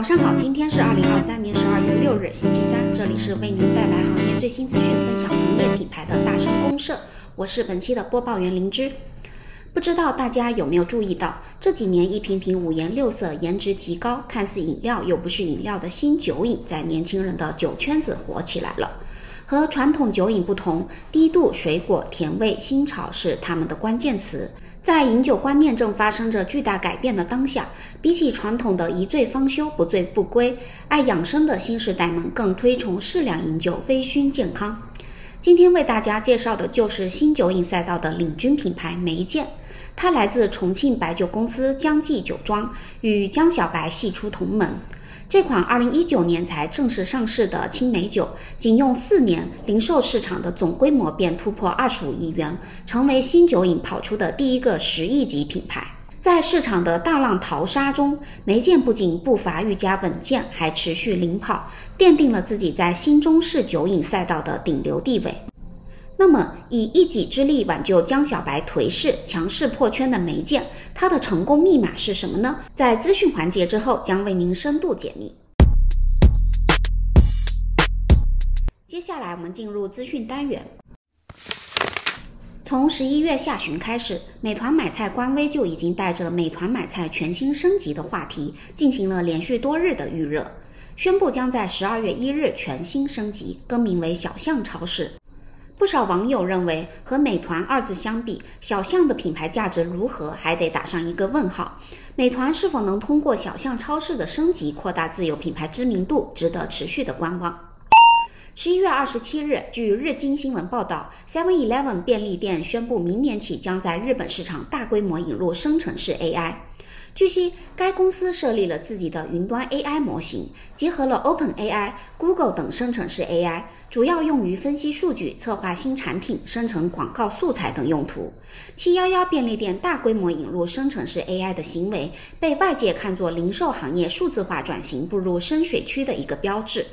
早上好，今天是二零二三年十二月六日，星期三，这里是为您带来行业最新资讯、分享行业品牌的大声公社，我是本期的播报员灵芝。不知道大家有没有注意到，这几年一瓶瓶五颜六色、颜值极高、看似饮料又不是饮料的新酒饮，在年轻人的酒圈子火起来了。和传统酒饮不同，低度、水果、甜味、新潮是他们的关键词。在饮酒观念正发生着巨大改变的当下，比起传统的一醉方休、不醉不归，爱养生的新时代们更推崇适量饮酒、微醺健康。今天为大家介绍的就是新酒饮赛道的领军品牌梅见，它来自重庆白酒公司江记酒庄，与江小白系出同门。这款二零一九年才正式上市的青梅酒，仅用四年，零售市场的总规模便突破二十五亿元，成为新酒饮跑出的第一个十亿级品牌。在市场的大浪淘沙中，梅见不仅步伐愈加稳健，还持续领跑，奠定了自己在新中式酒饮赛道的顶流地位。那么，以一己之力挽救江小白颓势、强势破圈的梅见，它的成功密码是什么呢？在资讯环节之后，将为您深度解密。接下来，我们进入资讯单元。从十一月下旬开始，美团买菜官微就已经带着美团买菜全新升级的话题，进行了连续多日的预热，宣布将在十二月一日全新升级，更名为小象超市。不少网友认为，和美团二字相比，小象的品牌价值如何，还得打上一个问号。美团是否能通过小象超市的升级，扩大自有品牌知名度，值得持续的观望。十一月二十七日，据日经新闻报道，Seven Eleven 便利店宣布，明年起将在日本市场大规模引入生成式 AI。据悉，该公司设立了自己的云端 AI 模型，结合了 OpenAI、Google 等生成式 AI，主要用于分析数据、策划新产品、生成广告素材等用途。七幺幺便利店大规模引入生成式 AI 的行为，被外界看作零售行业数字化转型步入深水区的一个标志。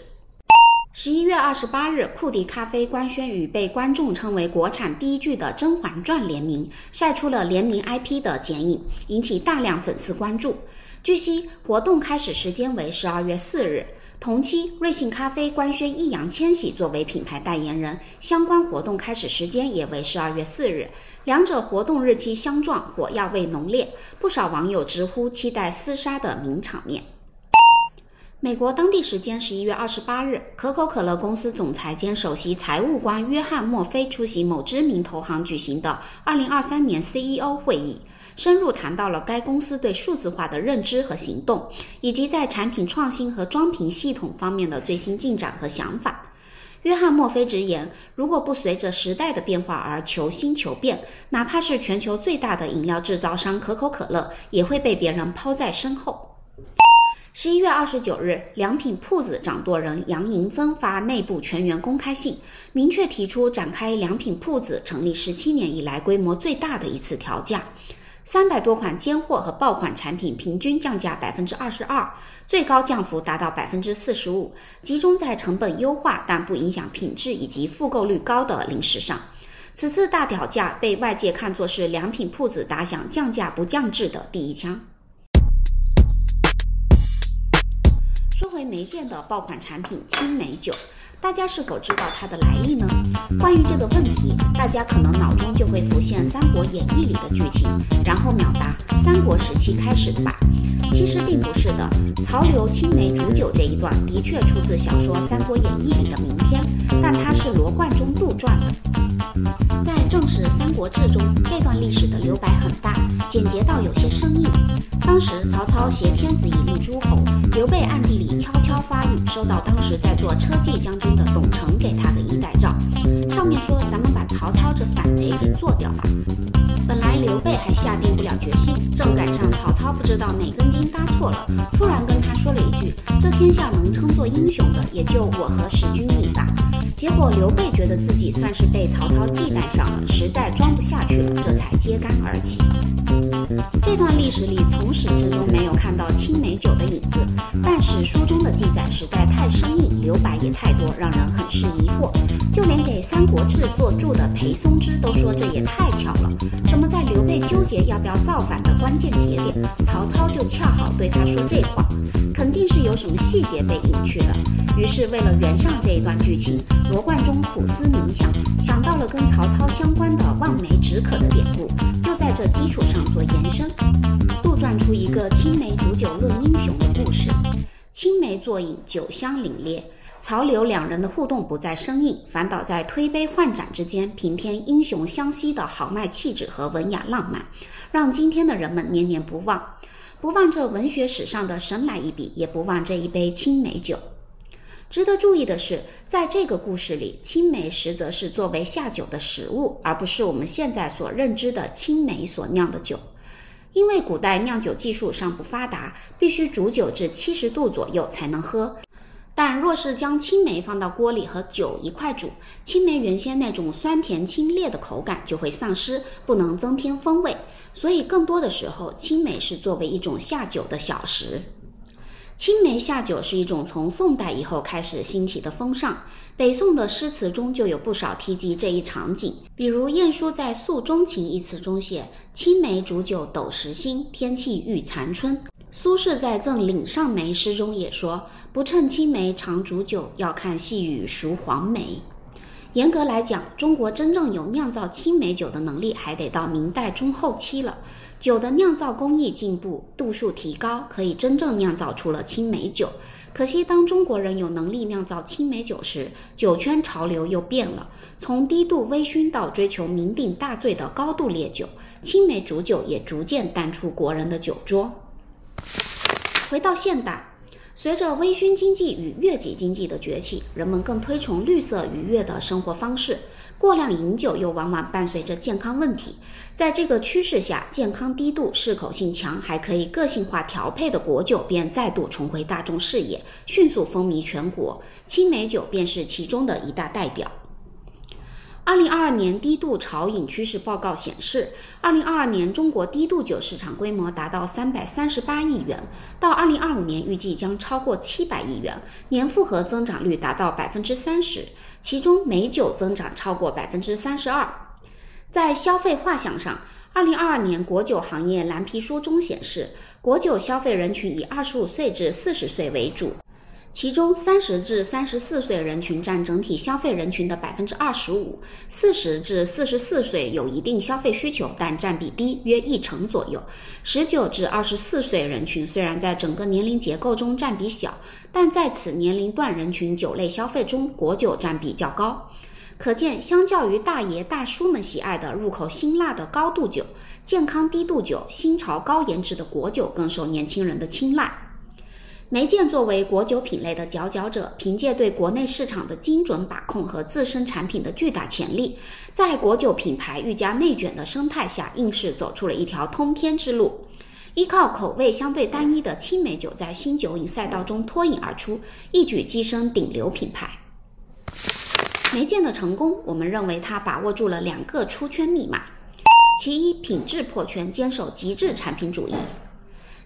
十一月二十八日，库迪咖啡官宣与被观众称为国产第一剧的《甄嬛传》联名，晒出了联名 IP 的剪影，引起大量粉丝关注。据悉，活动开始时间为十二月四日。同期，瑞幸咖啡官宣易烊千玺作为品牌代言人，相关活动开始时间也为十二月四日。两者活动日期相撞，火药味浓烈，不少网友直呼期待厮杀的名场面。美国当地时间十一月二十八日，可口可乐公司总裁兼首席财务官约翰·墨菲出席某知名投行举行的二零二三年 CEO 会议，深入谈到了该公司对数字化的认知和行动，以及在产品创新和装瓶系统方面的最新进展和想法。约翰·墨菲直言，如果不随着时代的变化而求新求变，哪怕是全球最大的饮料制造商可口可乐，也会被别人抛在身后。十一月二十九日，良品铺子掌舵人杨银芬发内部全员公开信，明确提出展开良品铺子成立十七年以来规模最大的一次调价，三百多款尖货和爆款产品平均降价百分之二十二，最高降幅达到百分之四十五，集中在成本优化但不影响品质以及复购率高的零食上。此次大调价被外界看作是良品铺子打响降价不降质的第一枪。为没见的爆款产品青梅酒，大家是否知道它的来历呢？关于这个问题，大家可能脑中就会浮现《三国演义》里的剧情，然后秒答三国时期开始的吧。其实并不是的，曹刘青梅煮酒这一段的确出自小说《三国演义》里的名篇，但它是罗贯中杜撰的。在正史《三国志》中，这段历史的留白很大，简洁到有些生硬。当时曹操挟天子以令诸侯，刘备暗地里悄悄发语，收到当时在做车骑将军的董承给他的衣带诏，上面说：“咱们把曹操这反贼给做掉吧。”本来刘备还下定不了决心，正赶上曹操不知道哪根筋搭错了，突然跟他说了一句：“这天下能称作英雄的，也就我和使君你吧。”结果刘备觉得自己算是被曹操忌惮上了，实在装不下去了，这才揭竿而起。这段历史里从始至终没有看到青梅酒的影子，但史书中的记载实在太生硬，留白也太多，让人很是疑惑。就连给《三国志》做注的裴松之都说这也太巧了，那么在刘备纠结要不要造反的关键节点，曹操就恰好对他说这话，肯定是有什么细节被隐去了。于是为了圆上这一段剧情，罗贯中苦思冥想，想到了跟曹操相关的望梅止渴的典故，就在这基础上做延伸，杜撰出一个青梅煮酒论英雄的故事。青梅作饮，酒香凛冽。曹刘两人的互动不再生硬，反倒在推杯换盏之间平添英雄相惜的豪迈气质和文雅浪漫，让今天的人们念念不忘。不忘这文学史上的神来一笔，也不忘这一杯青梅酒。值得注意的是，在这个故事里，青梅实则是作为下酒的食物，而不是我们现在所认知的青梅所酿的酒。因为古代酿酒技术尚不发达，必须煮酒至七十度左右才能喝。但若是将青梅放到锅里和酒一块煮，青梅原先那种酸甜清冽的口感就会丧失，不能增添风味。所以更多的时候，青梅是作为一种下酒的小食。青梅下酒是一种从宋代以后开始兴起的风尚，北宋的诗词中就有不少提及这一场景。比如晏殊在《诉衷情》一词中写：“青梅煮酒斗时新，天气欲残春。”苏轼在《赠岭上梅》诗中也说：“不趁青梅常煮酒，要看细雨熟黄梅。”严格来讲，中国真正有酿造青梅酒的能力，还得到明代中后期了。酒的酿造工艺进步，度数提高，可以真正酿造出了青梅酒。可惜，当中国人有能力酿造青梅酒时，酒圈潮流又变了，从低度微醺到追求酩酊大醉的高度烈酒，青梅煮酒也逐渐淡出国人的酒桌。回到现代，随着微醺经济与悦己经济的崛起，人们更推崇绿色愉悦的生活方式。过量饮酒又往往伴随着健康问题。在这个趋势下，健康低度、适口性强，还可以个性化调配的果酒便再度重回大众视野，迅速风靡全国。青梅酒便是其中的一大代表。二零二二年低度潮饮趋势报告显示，二零二二年中国低度酒市场规模达到三百三十八亿元，到二零二五年预计将超过七百亿元，年复合增长率达到百分之三十，其中美酒增长超过百分之三十二。在消费画像上，二零二二年国酒行业蓝皮书中显示，国酒消费人群以二十五岁至四十岁为主。其中，三十至三十四岁人群占整体消费人群的百分之二十五，四十至四十四岁有一定消费需求，但占比低，约一成左右。十九至二十四岁人群虽然在整个年龄结构中占比小，但在此年龄段人群酒类消费中，果酒占比较高。可见，相较于大爷大叔们喜爱的入口辛辣的高度酒，健康低度酒、新潮高颜值的果酒更受年轻人的青睐。梅见作为果酒品类的佼佼者，凭借对国内市场的精准把控和自身产品的巨大潜力，在果酒品牌愈加内卷的生态下，硬是走出了一条通天之路。依靠口味相对单一的青梅酒，在新酒饮赛道中脱颖而出，一举跻身顶流品牌。梅见的成功，我们认为它把握住了两个出圈密码：其一，品质破圈，坚守极致产品主义。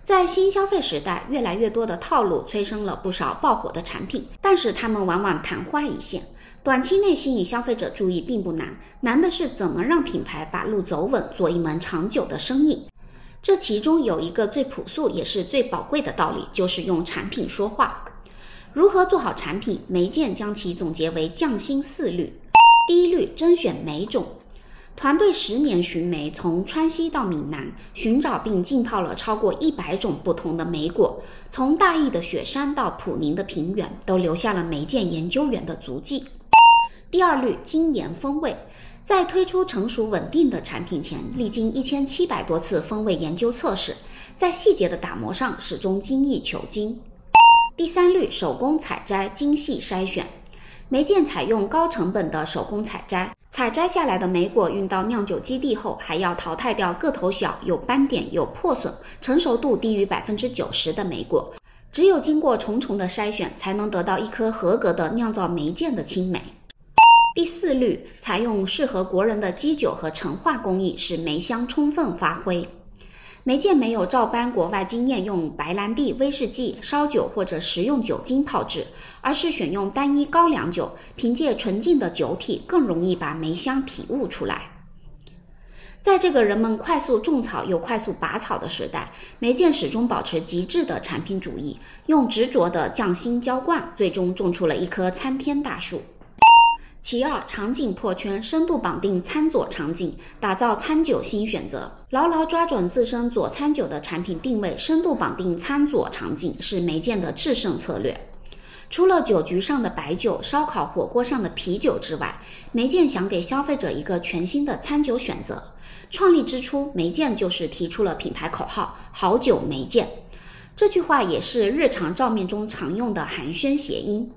在新消费时代，越来越多的套路催生了不少爆火的产品，但是它们往往昙花一现。短期内吸引消费者注意并不难，难的是怎么让品牌把路走稳，做一门长久的生意。这其中有一个最朴素也是最宝贵的道理，就是用产品说话。如何做好产品？梅见将其总结为匠心四律：第一律，甄选梅种。团队十年寻梅，从川西到闽南，寻找并浸泡了超过一百种不同的梅果，从大邑的雪山到普宁的平原，都留下了梅见研究员的足迹。第二律，精研风味，在推出成熟稳定的产品前，历经一千七百多次风味研究测试，在细节的打磨上始终精益求精。第三律，手工采摘，精细筛选，梅见采用高成本的手工采摘。采摘下来的莓果运到酿酒基地后，还要淘汰掉个头小、有斑点、有破损、成熟度低于百分之九十的莓果。只有经过重重的筛选，才能得到一颗合格的酿造梅见的青梅。第四律，采用适合国人的基酒和陈化工艺，使梅香充分发挥。梅见没有照搬国外经验，用白兰地、威士忌、烧酒或者食用酒精泡制，而是选用单一高粱酒，凭借纯净的酒体，更容易把梅香体悟出来。在这个人们快速种草又快速拔草的时代，梅见始终保持极致的产品主义，用执着的匠心浇灌，最终种出了一棵参天大树。其二，场景破圈，深度绑定餐佐场景，打造餐酒新选择。牢牢抓准自身佐餐酒的产品定位，深度绑定餐佐场景是梅见的制胜策略。除了酒局上的白酒、烧烤、火锅上的啤酒之外，梅见想给消费者一个全新的餐酒选择。创立之初，梅见就是提出了品牌口号“好酒梅见”。这句话也是日常照面中常用的寒暄谐音。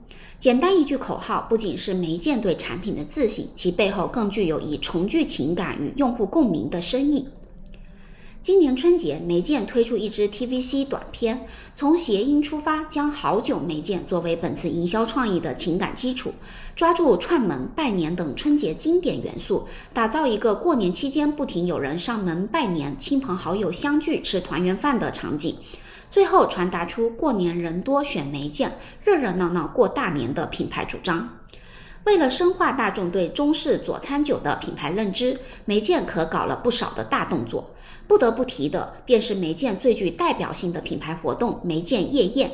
简单一句口号，不仅是梅见对产品的自信，其背后更具有以重聚情感与用户共鸣的深意。今年春节，梅见推出一支 TVC 短片，从谐音出发，将“好久没见”作为本次营销创意的情感基础，抓住串门、拜年等春节经典元素，打造一个过年期间不停有人上门拜年、亲朋好友相聚吃团圆饭的场景。最后传达出过年人多选梅见，热热闹闹过大年的品牌主张。为了深化大众对中式佐餐酒的品牌认知，梅见可搞了不少的大动作。不得不提的便是梅见最具代表性的品牌活动——梅见夜宴。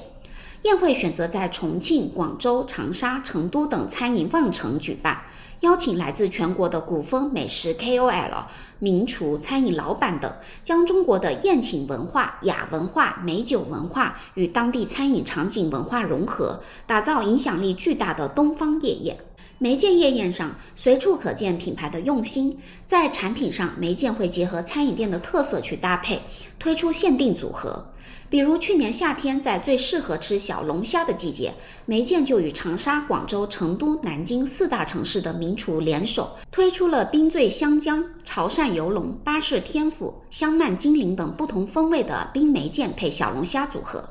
宴会选择在重庆、广州、长沙、成都等餐饮旺城举办。邀请来自全国的古风美食 KOL、名厨、餐饮老板等，将中国的宴请文化、雅文化、美酒文化与当地餐饮场景文化融合，打造影响力巨大的东方夜宴。梅见夜宴上随处可见品牌的用心，在产品上，梅见会结合餐饮店的特色去搭配，推出限定组合。比如去年夏天，在最适合吃小龙虾的季节，梅见就与长沙、广州、成都、南京四大城市的名厨联手，推出了冰醉香江、潮汕游龙、巴氏天府、香漫金陵等不同风味的冰梅见配小龙虾组合。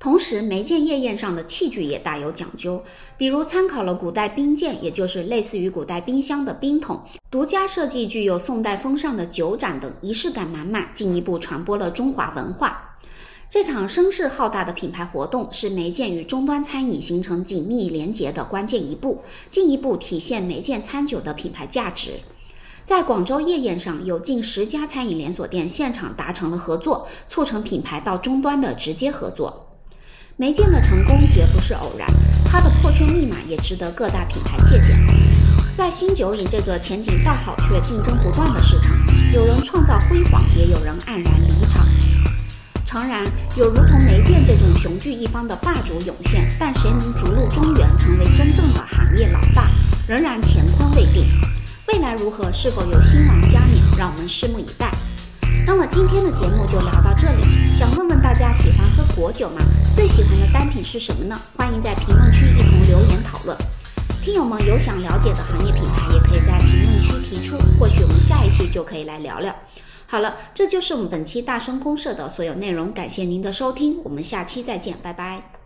同时，梅见夜宴上的器具也大有讲究，比如参考了古代冰鉴，也就是类似于古代冰箱的冰桶，独家设计具有宋代风尚的酒盏等，仪式感满满，进一步传播了中华文化。这场声势浩大的品牌活动是梅见与终端餐饮形成紧密连结的关键一步，进一步体现梅见餐酒的品牌价值。在广州夜宴上，有近十家餐饮连锁店现场达成了合作，促成品牌到终端的直接合作。梅见的成功绝不是偶然，它的破圈密码也值得各大品牌借鉴。在新酒饮这个前景大好却竞争不断的市场，有人创造辉煌，也有人黯然离场。诚然，有如同梅见这种雄踞一方的霸主涌现，但谁能逐鹿中原，成为真正的行业老大，仍然乾坤未定。未来如何，是否有新王加冕，让我们拭目以待。那么今天的节目就聊到这里，想问问大家喜欢喝果酒吗？最喜欢的单品是什么呢？欢迎在评论区一同留言讨论。听友们有想了解的行业品牌，也可以在评论区提出，或许我们下一期就可以来聊聊。好了，这就是我们本期大声公社的所有内容。感谢您的收听，我们下期再见，拜拜。